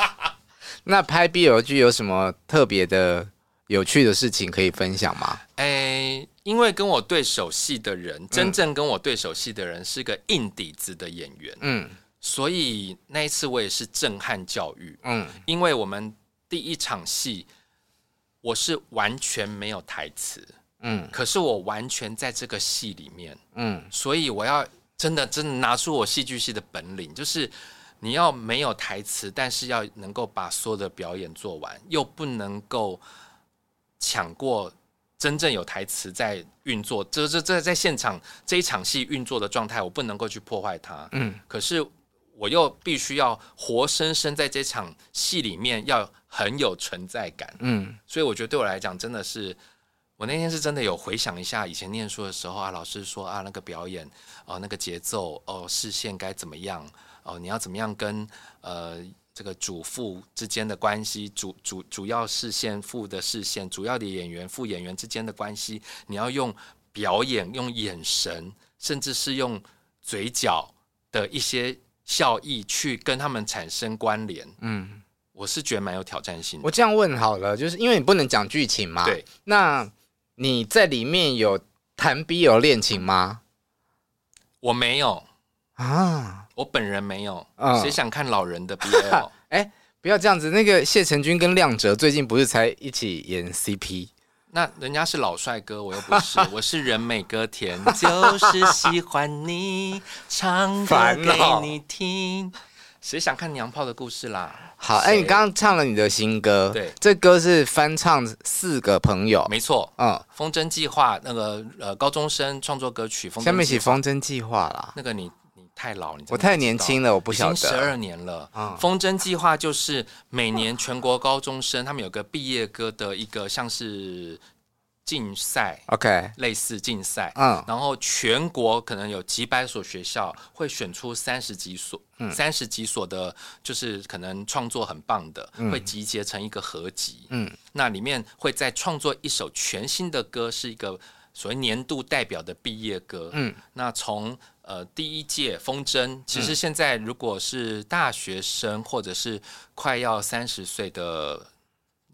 那拍 BL 剧有什么特别的、有趣的事情可以分享吗？诶，因为跟我对手戏的人，嗯、真正跟我对手戏的人是个硬底子的演员。嗯。所以那一次我也是震撼教育，嗯，因为我们第一场戏我是完全没有台词，嗯，可是我完全在这个戏里面，嗯，所以我要真的真的拿出我戏剧系的本领，就是你要没有台词，但是要能够把所有的表演做完，又不能够抢过真正有台词在运作，这这这在现场这一场戏运作的状态，我不能够去破坏它，嗯，可是。我又必须要活生生在这场戏里面，要很有存在感。嗯，所以我觉得对我来讲，真的是我那天是真的有回想一下以前念书的时候啊，老师说啊，那个表演哦，那个节奏哦，视线该怎么样哦，你要怎么样跟呃这个主副之间的关系，主主主要视线副的视线，主要的演员副演员之间的关系，你要用表演、用眼神，甚至是用嘴角的一些。效益去跟他们产生关联，嗯，我是觉得蛮有挑战性的。我这样问好了，就是因为你不能讲剧情嘛，对。那你在里面有谈 BL 恋情吗？我没有啊，我本人没有。嗯，谁想看老人的 BL？哎，不要这样子。那个谢承君跟亮哲最近不是才一起演 CP？那人家是老帅哥，我又不是，我是人美歌甜，就是喜欢你唱歌给你听。谁想看娘炮的故事啦？好，哎谁，你刚刚唱了你的新歌，对，这歌是翻唱四个朋友，没错，嗯，风筝计划那个呃高中生创作歌曲，下面写风筝计划啦，那个你。太老，你我太年轻了，我不晓得。十二年了。嗯，风筝计划就是每年全国高中生他们有个毕业歌的一个像是竞赛，OK，类似竞赛，嗯，然后全国可能有几百所学校会选出三十几所，三十几所的，就是可能创作很棒的，会集结成一个合集，嗯，那里面会再创作一首全新的歌，是一个所谓年度代表的毕业歌，嗯，那从呃第一届风筝，其实现在如果是大学生或者是快要三十岁的。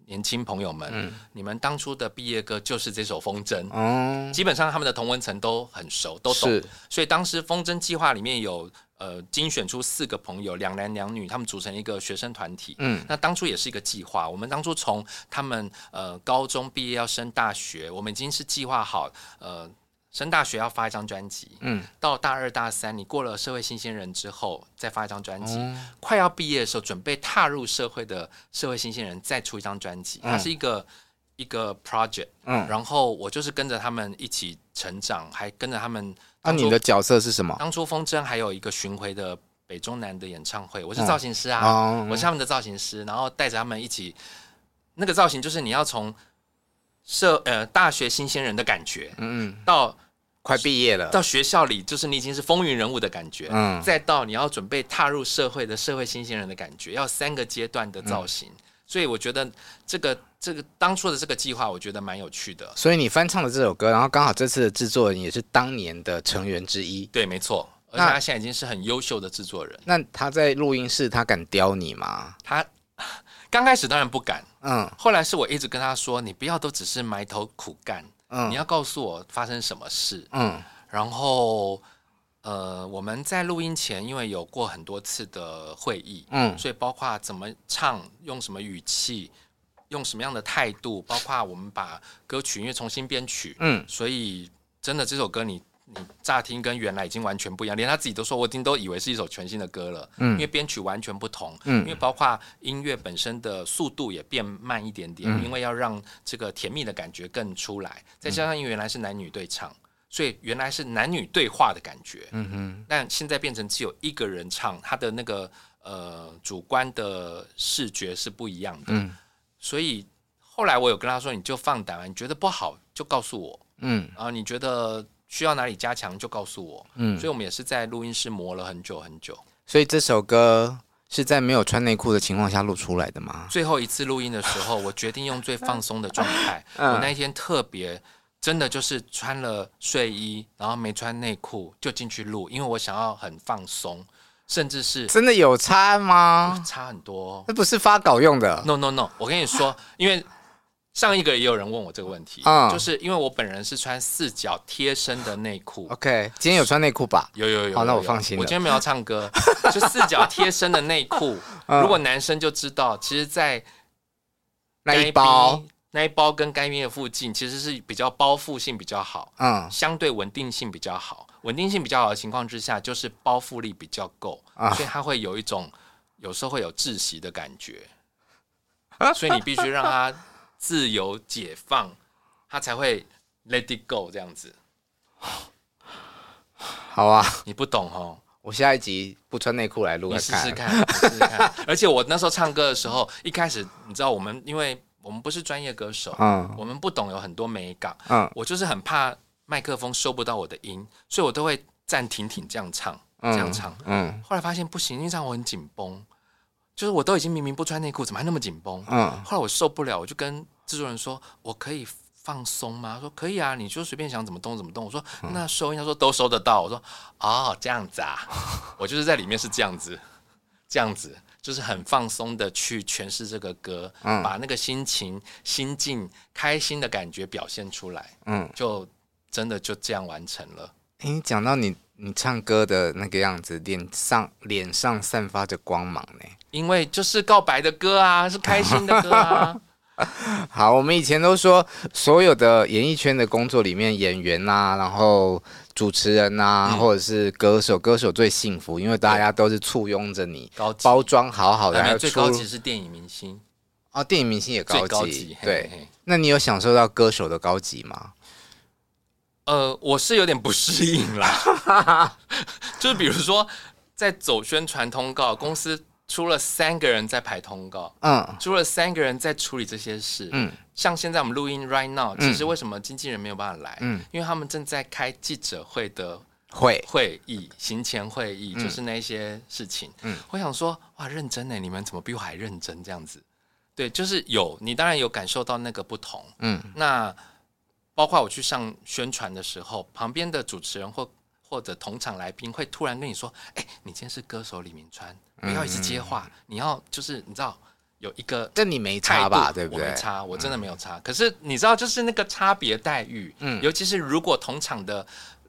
年轻朋友们，嗯、你们当初的毕业歌就是这首《风筝》，嗯，基本上他们的同文层都很熟，都懂。是。所以当时风筝计划里面有呃精选出四个朋友，两男两女，他们组成一个学生团体。嗯，那当初也是一个计划。我们当初从他们呃高中毕业要升大学，我们已经是计划好呃。升大学要发一张专辑，嗯，到大二大三，你过了社会新鲜人之后，再发一张专辑，嗯、快要毕业的时候，准备踏入社会的社会新鲜人再出一张专辑，它是一个、嗯、一个 project，嗯，然后我就是跟着他们一起成长，还跟着他们。那、啊、你的角色是什么？当初风筝还有一个巡回的北中南的演唱会，我是造型师啊，嗯、我是他们的造型师，然后带着他们一起，那个造型就是你要从。社呃大学新鲜人的感觉，嗯，到快毕业了，到学校里就是你已经是风云人物的感觉，嗯，再到你要准备踏入社会的社会新鲜人的感觉，要三个阶段的造型，嗯、所以我觉得这个这个当初的这个计划，我觉得蛮有趣的。所以你翻唱的这首歌，然后刚好这次的制作人也是当年的成员之一，对，没错，而且他现在已经是很优秀的制作人。那他在录音室，他敢刁你吗？他。刚开始当然不敢，嗯，后来是我一直跟他说，你不要都只是埋头苦干，嗯，你要告诉我发生什么事，嗯，然后，呃，我们在录音前，因为有过很多次的会议，嗯，所以包括怎么唱，用什么语气，用什么样的态度，包括我们把歌曲因为重新编曲，嗯，所以真的这首歌你。你乍听跟原来已经完全不一样，连他自己都说，我听都以为是一首全新的歌了。嗯，因为编曲完全不同，嗯，因为包括音乐本身的速度也变慢一点点，嗯，因为要让这个甜蜜的感觉更出来。再加上因为原来是男女对唱，所以原来是男女对话的感觉。嗯哼，但现在变成只有一个人唱，他的那个呃主观的视觉是不一样的。嗯，所以后来我有跟他说，你就放胆，你觉得不好就告诉我。嗯，然后你觉得。需要哪里加强就告诉我，嗯，所以我们也是在录音室磨了很久很久。所以这首歌是在没有穿内裤的情况下录出来的吗？最后一次录音的时候，我决定用最放松的状态。嗯、我那一天特别真的就是穿了睡衣，然后没穿内裤就进去录，因为我想要很放松，甚至是真的有差吗？差很多，那不是发稿用的。No No No，我跟你说，因为。上一个也有人问我这个问题，嗯，就是因为我本人是穿四角贴身的内裤。OK，今天有穿内裤吧？有有有。好，那我放心了。我今天没有唱歌，就四角贴身的内裤。如果男生就知道，其实，在那一包、那一包跟该边的附近，其实是比较包覆性比较好，嗯，相对稳定性比较好。稳定性比较好的情况之下，就是包覆力比较够，所以它会有一种有时候会有窒息的感觉，所以你必须让它。自由解放，它才会 let it go 这样子。好啊，你不懂哦。我下一集不穿内裤来录，你试试看，试试看。而且我那时候唱歌的时候，一开始你知道，我们因为我们不是专业歌手，嗯，我们不懂有很多美感，嗯，我就是很怕麦克风收不到我的音，所以我都会暂停停这样唱，这样唱，嗯。嗯，后来发现不行，因为这样我很紧绷。就是我都已经明明不穿内裤，怎么还那么紧绷？嗯，后来我受不了，我就跟制作人说：“我可以放松吗？”他说：“可以啊，你就随便想怎么动怎么动。”我说：“那收音？”他说：“都收得到。”我说：“哦，这样子啊，我就是在里面是这样子，这样子就是很放松的去诠释这个歌，嗯，把那个心情、心境、开心的感觉表现出来，嗯，就真的就这样完成了。诶，你讲到你。你唱歌的那个样子，脸上脸上散发着光芒呢。因为就是告白的歌啊，是开心的歌啊。好，我们以前都说，所有的演艺圈的工作里面，演员啊，然后主持人啊，嗯、或者是歌手，歌手最幸福，因为大家都是簇拥着你，包装好好的。还有最高级是电影明星哦，电影明星也高级。高级对，嘿嘿，那你有享受到歌手的高级吗？呃，我是有点不适应啦，就是比如说在走宣传通告，公司出了三个人在排通告，嗯，出了三个人在处理这些事，嗯，像现在我们录音 right now，其实为什么经纪人没有办法来？嗯，因为他们正在开记者会的会。会议，行前会议，就是那些事情。嗯，我想说，哇，认真呢，你们怎么比我还认真？这样子，对，就是有你当然有感受到那个不同，嗯，那包括我去上宣传的时候，旁边的主持人或或者同场来宾会突然跟你说：“哎，你今天是歌手李明川，不要一直接话，嗯、你要就是你知道有一个，但你没差吧？对不对？我没差，我真的没有差。嗯、可是你知道，就是那个差别待遇，嗯，尤其是如果同场的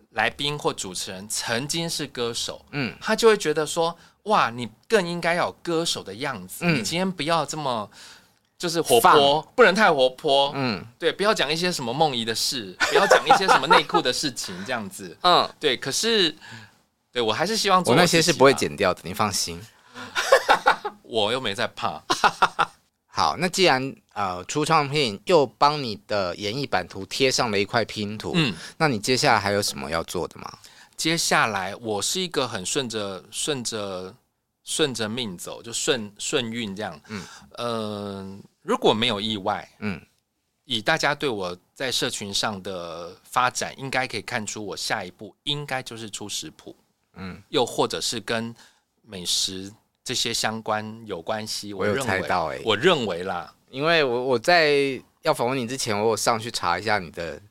来宾或主持人曾经是歌手，嗯，他就会觉得说，哇，你更应该要有歌手的样子，嗯、你今天不要这么。”就是活泼，不能太活泼。嗯，对，不要讲一些什么梦遗的事，不要讲一些什么内裤的事情，这样子。嗯，对。可是，对我还是希望做我那些是不会剪掉的，你放心。我又没在怕。好，那既然呃出唱片又帮你的演艺版图贴上了一块拼图，嗯，那你接下来还有什么要做的吗？接下来我是一个很顺着顺着顺着命走，就顺顺运这样。嗯，呃。如果没有意外，嗯，以大家对我在社群上的发展，应该可以看出我下一步应该就是出食谱，嗯，又或者是跟美食这些相关有关系。我有猜到哎，我认为啦，因为我我在要访问你之前，我有上去查一下你的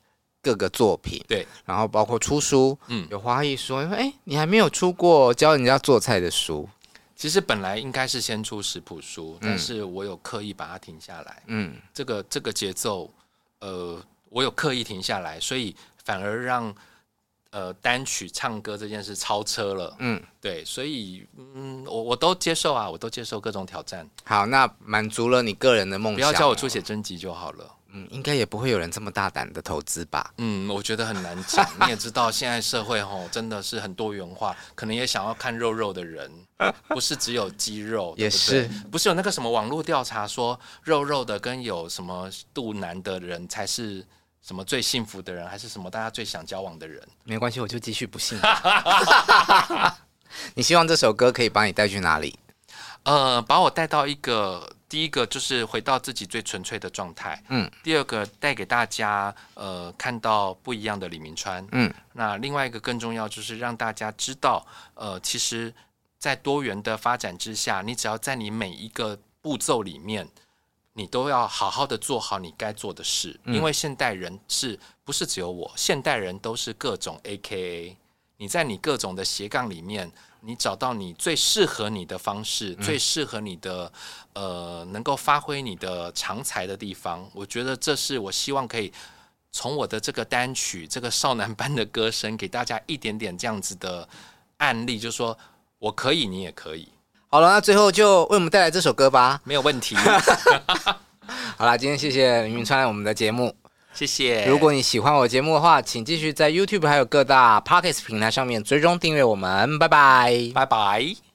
各个作品，对，然后包括出书，嗯，有花艺说，哎、欸，你还没有出过教人家做菜的书。其实本来应该是先出食谱书，但是我有刻意把它停下来。嗯，这个这个节奏，呃，我有刻意停下来，所以反而让呃单曲唱歌这件事超车了。嗯，对，所以嗯，我我都接受啊，我都接受各种挑战。好，那满足了你个人的梦想，不要叫我出写真集就好了。嗯，应该也不会有人这么大胆的投资吧？嗯，我觉得很难讲。你也知道，现在社会吼真的是很多元化，可能也想要看肉肉的人，不是只有肌肉，也是，不是有那个什么网络调查说肉肉的跟有什么肚腩的人才是什么最幸福的人，还是什么大家最想交往的人？没关系，我就继续不信。你希望这首歌可以把你带去哪里？呃，把我带到一个。第一个就是回到自己最纯粹的状态，嗯。第二个带给大家，呃，看到不一样的李明川，嗯。那另外一个更重要就是让大家知道，呃，其实，在多元的发展之下，你只要在你每一个步骤里面，你都要好好的做好你该做的事，嗯。因为现代人是不是只有我？现代人都是各种 AKA，你在你各种的斜杠里面。你找到你最适合你的方式，嗯、最适合你的呃，能够发挥你的长才的地方。我觉得这是我希望可以从我的这个单曲，这个少男般的歌声，给大家一点点这样子的案例，就是说我可以，你也可以。好了，那最后就为我们带来这首歌吧。没有问题。好了，今天谢谢林云川来我们的节目。谢谢。如果你喜欢我节目的话，请继续在 YouTube 还有各大 Pockets 平台上面追踪订阅我们。拜拜，拜拜。